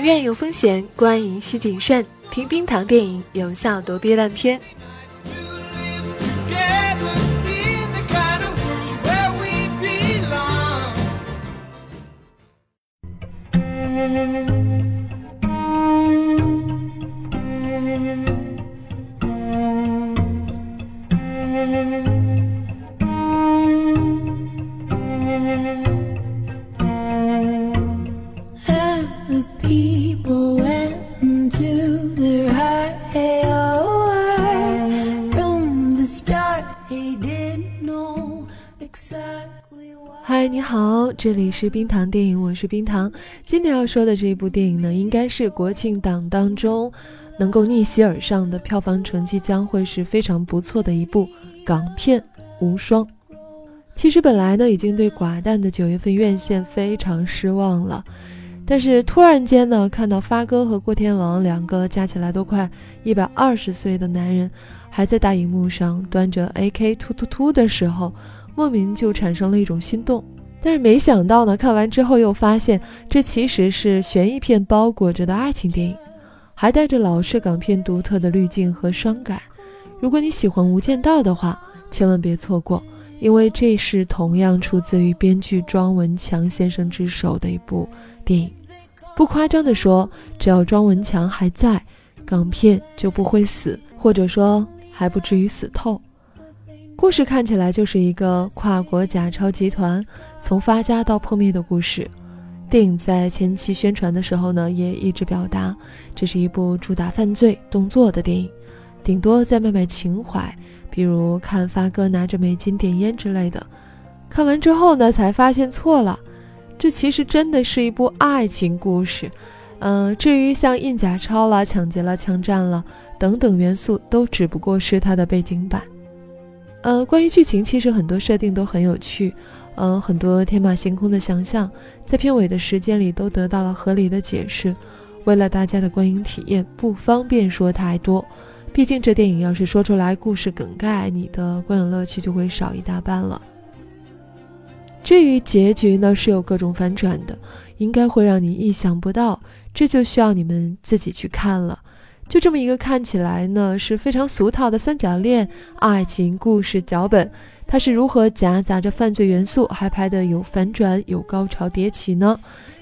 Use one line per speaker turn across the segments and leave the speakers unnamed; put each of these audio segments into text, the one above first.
影院有风险，观影需谨慎。听冰糖电影，有效躲避烂片。嗨，你好，这里是冰糖电影，我是冰糖。今天要说的这一部电影呢，应该是国庆档当中能够逆袭而上的票房成绩将会是非常不错的一部港片《无双》。其实本来呢，已经对寡淡的九月份院线非常失望了，但是突然间呢，看到发哥和郭天王两个加起来都快一百二十岁的男人，还在大荧幕上端着 AK 突突突的时候。莫名就产生了一种心动，但是没想到呢，看完之后又发现这其实是悬疑片包裹着的爱情电影，还带着老式港片独特的滤镜和伤感。如果你喜欢《无间道》的话，千万别错过，因为这是同样出自于编剧庄文强先生之手的一部电影。不夸张地说，只要庄文强还在，港片就不会死，或者说还不至于死透。故事看起来就是一个跨国假钞集团从发家到破灭的故事。电影在前期宣传的时候呢，也一直表达这是一部主打犯罪动作的电影，顶多在卖卖情怀，比如看发哥拿着美金点烟之类的。看完之后呢，才发现错了，这其实真的是一部爱情故事。嗯，至于像印假钞了、抢劫了、枪战了等等元素，都只不过是它的背景板。呃，关于剧情，其实很多设定都很有趣，呃，很多天马行空的想象，在片尾的时间里都得到了合理的解释。为了大家的观影体验，不方便说太多，毕竟这电影要是说出来故事梗概，你的观影乐趣就会少一大半了。至于结局呢，是有各种反转的，应该会让你意想不到，这就需要你们自己去看了。就这么一个看起来呢是非常俗套的三角恋爱情故事脚本，它是如何夹杂着犯罪元素，还拍的有反转、有高潮迭起呢？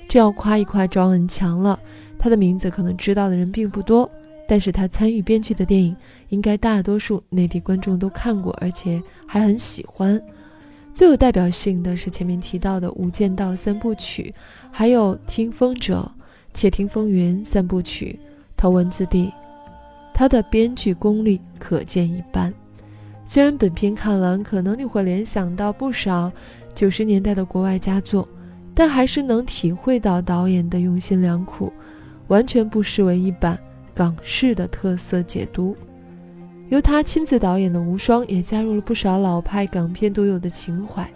这要夸一夸庄文强了。他的名字可能知道的人并不多，但是他参与编剧的电影，应该大多数内地观众都看过，而且还很喜欢。最有代表性的是前面提到的《无间道》三部曲，还有《听风者》《且听风云》三部曲。头文字 D，他的编剧功力可见一斑。虽然本片看完可能你会联想到不少九十年代的国外佳作，但还是能体会到导演的用心良苦，完全不失为一版港式的特色解读。由他亲自导演的《无双》也加入了不少老派港片独有的情怀。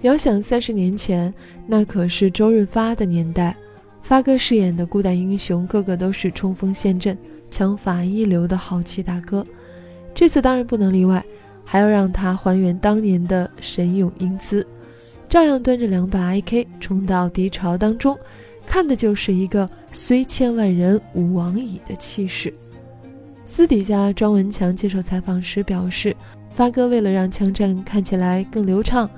遥想三十年前，那可是周润发的年代。发哥饰演的孤胆英雄，个个都是冲锋陷阵、枪法一流的豪气大哥。这次当然不能例外，还要让他还原当年的神勇英姿，照样端着两把 AK 冲到敌巢当中，看的就是一个虽千万人吾往矣的气势。私底下，庄文强接受采访时表示，发哥为了让枪战看起来更流畅，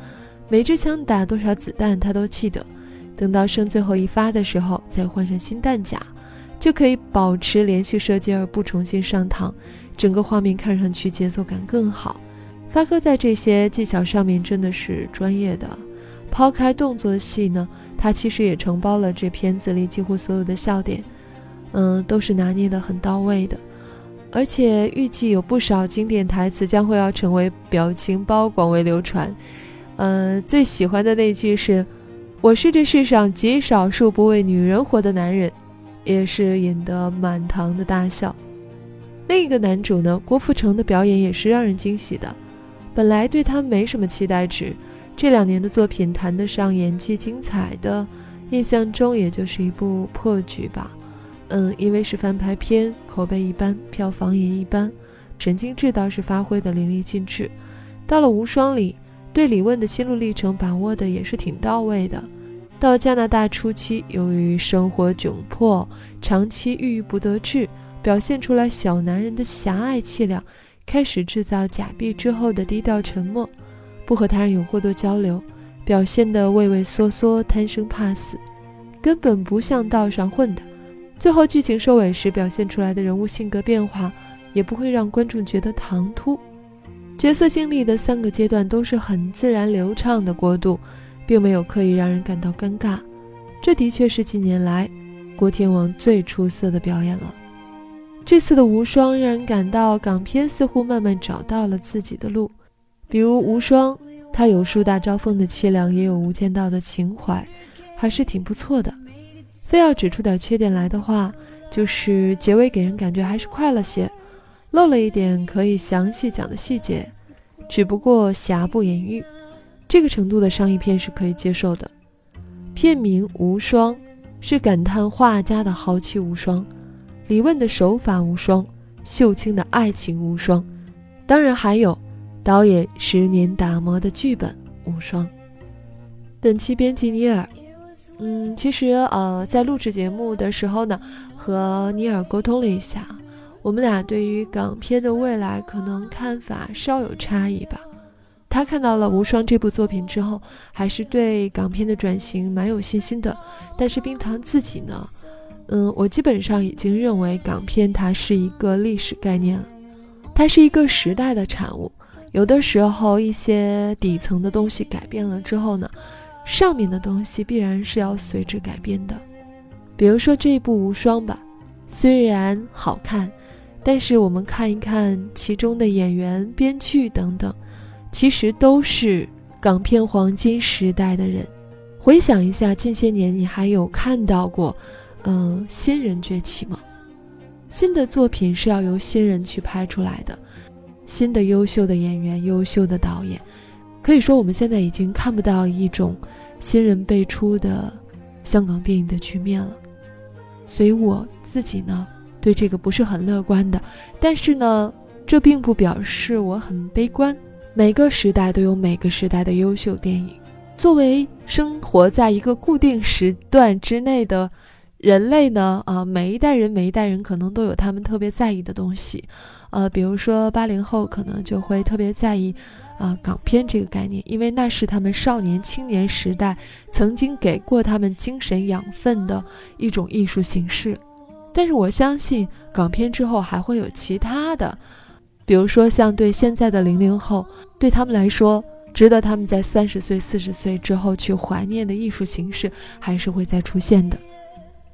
每支枪打多少子弹他都记得。等到剩最后一发的时候，再换上新弹夹，就可以保持连续射击而不重新上膛，整个画面看上去节奏感更好。发哥在这些技巧上面真的是专业的。抛开动作戏呢，他其实也承包了这片子里几乎所有的笑点，嗯，都是拿捏的很到位的。而且预计有不少经典台词将会要成为表情包广为流传。嗯，最喜欢的那句是。我是这世上极少数不为女人活的男人，也是引得满堂的大笑。另一个男主呢，郭富城的表演也是让人惊喜的。本来对他没什么期待值，这两年的作品谈得上演技精彩的，印象中也就是一部破剧吧。嗯，因为是翻拍片，口碑一般，票房也一般。神经质倒是发挥的淋漓尽致。到了无双里。对李问的心路历程把握的也是挺到位的，到加拿大初期，由于生活窘迫，长期郁郁不得志，表现出来小男人的狭隘气量，开始制造假币之后的低调沉默，不和他人有过多交流，表现得畏畏缩缩，贪生怕死，根本不像道上混的。最后剧情收尾时表现出来的人物性格变化，也不会让观众觉得唐突。角色经历的三个阶段都是很自然流畅的过渡。并没有刻意让人感到尴尬，这的确是近年来郭天王最出色的表演了。这次的无双让人感到港片似乎慢慢找到了自己的路，比如无双，它有树大招风的凄凉，也有无间道的情怀，还是挺不错的。非要指出点缺点来的话，就是结尾给人感觉还是快了些，漏了一点可以详细讲的细节，只不过瑕不掩瑜。这个程度的商业片是可以接受的。片名《无双》是感叹画家的豪气无双，李问的手法无双，秀清的爱情无双，当然还有导演十年打磨的剧本无双。本期编辑尼尔，嗯，其实呃，在录制节目的时候呢，和尼尔沟通了一下，我们俩对于港片的未来可能看法稍有差异吧。他看到了《无双》这部作品之后，还是对港片的转型蛮有信心的。但是冰糖自己呢，嗯，我基本上已经认为港片它是一个历史概念了，它是一个时代的产物。有的时候一些底层的东西改变了之后呢，上面的东西必然是要随之改变的。比如说这一部《无双》吧，虽然好看，但是我们看一看其中的演员、编剧等等。其实都是港片黄金时代的人。回想一下，近些年你还有看到过，嗯，新人崛起吗？新的作品是要由新人去拍出来的，新的优秀的演员、优秀的导演。可以说，我们现在已经看不到一种新人辈出的香港电影的局面了。所以我自己呢，对这个不是很乐观的。但是呢，这并不表示我很悲观。每个时代都有每个时代的优秀电影。作为生活在一个固定时段之内的人类呢，啊，每一代人每一代人可能都有他们特别在意的东西，呃，比如说八零后可能就会特别在意，啊，港片这个概念，因为那是他们少年青年时代曾经给过他们精神养分的一种艺术形式。但是我相信港片之后还会有其他的。比如说，像对现在的零零后，对他们来说，值得他们在三十岁、四十岁之后去怀念的艺术形式，还是会再出现的。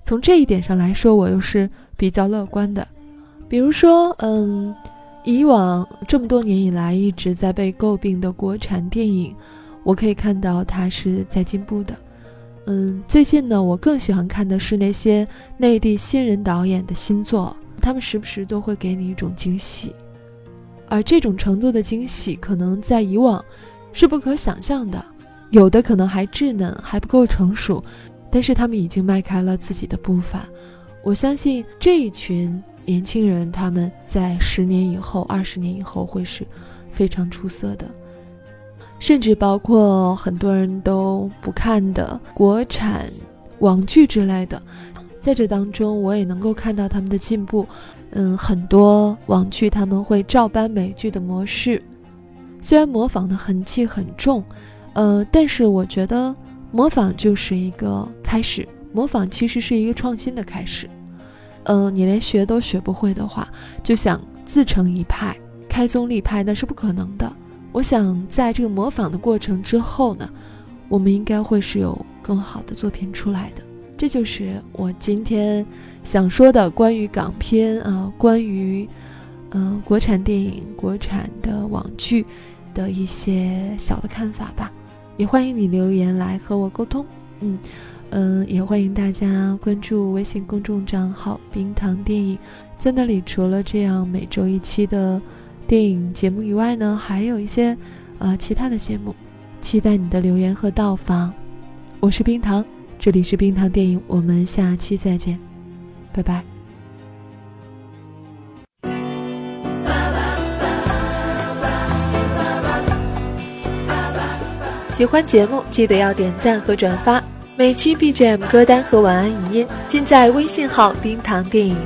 从这一点上来说，我又是比较乐观的。比如说，嗯，以往这么多年以来一直在被诟病的国产电影，我可以看到它是在进步的。嗯，最近呢，我更喜欢看的是那些内地新人导演的新作，他们时不时都会给你一种惊喜。而这种程度的惊喜，可能在以往是不可想象的。有的可能还稚嫩，还不够成熟，但是他们已经迈开了自己的步伐。我相信这一群年轻人，他们在十年以后、二十年以后会是非常出色的，甚至包括很多人都不看的国产网剧之类的，在这当中，我也能够看到他们的进步。嗯，很多网剧他们会照搬美剧的模式，虽然模仿的痕迹很重，呃，但是我觉得模仿就是一个开始，模仿其实是一个创新的开始。嗯，你连学都学不会的话，就想自成一派、开宗立派，那是不可能的。我想在这个模仿的过程之后呢，我们应该会是有更好的作品出来的。这就是我今天想说的关于港片啊，关于嗯国产电影、国产的网剧的一些小的看法吧。也欢迎你留言来和我沟通。嗯嗯，也欢迎大家关注微信公众账号“冰糖电影”，在那里除了这样每周一期的电影节目以外呢，还有一些呃其他的节目。期待你的留言和到访。我是冰糖。这里是冰糖电影，我们下期再见，拜拜。喜欢节目，记得要点赞和转发。每期 BGM 歌单和晚安语音尽在微信号“冰糖电影”。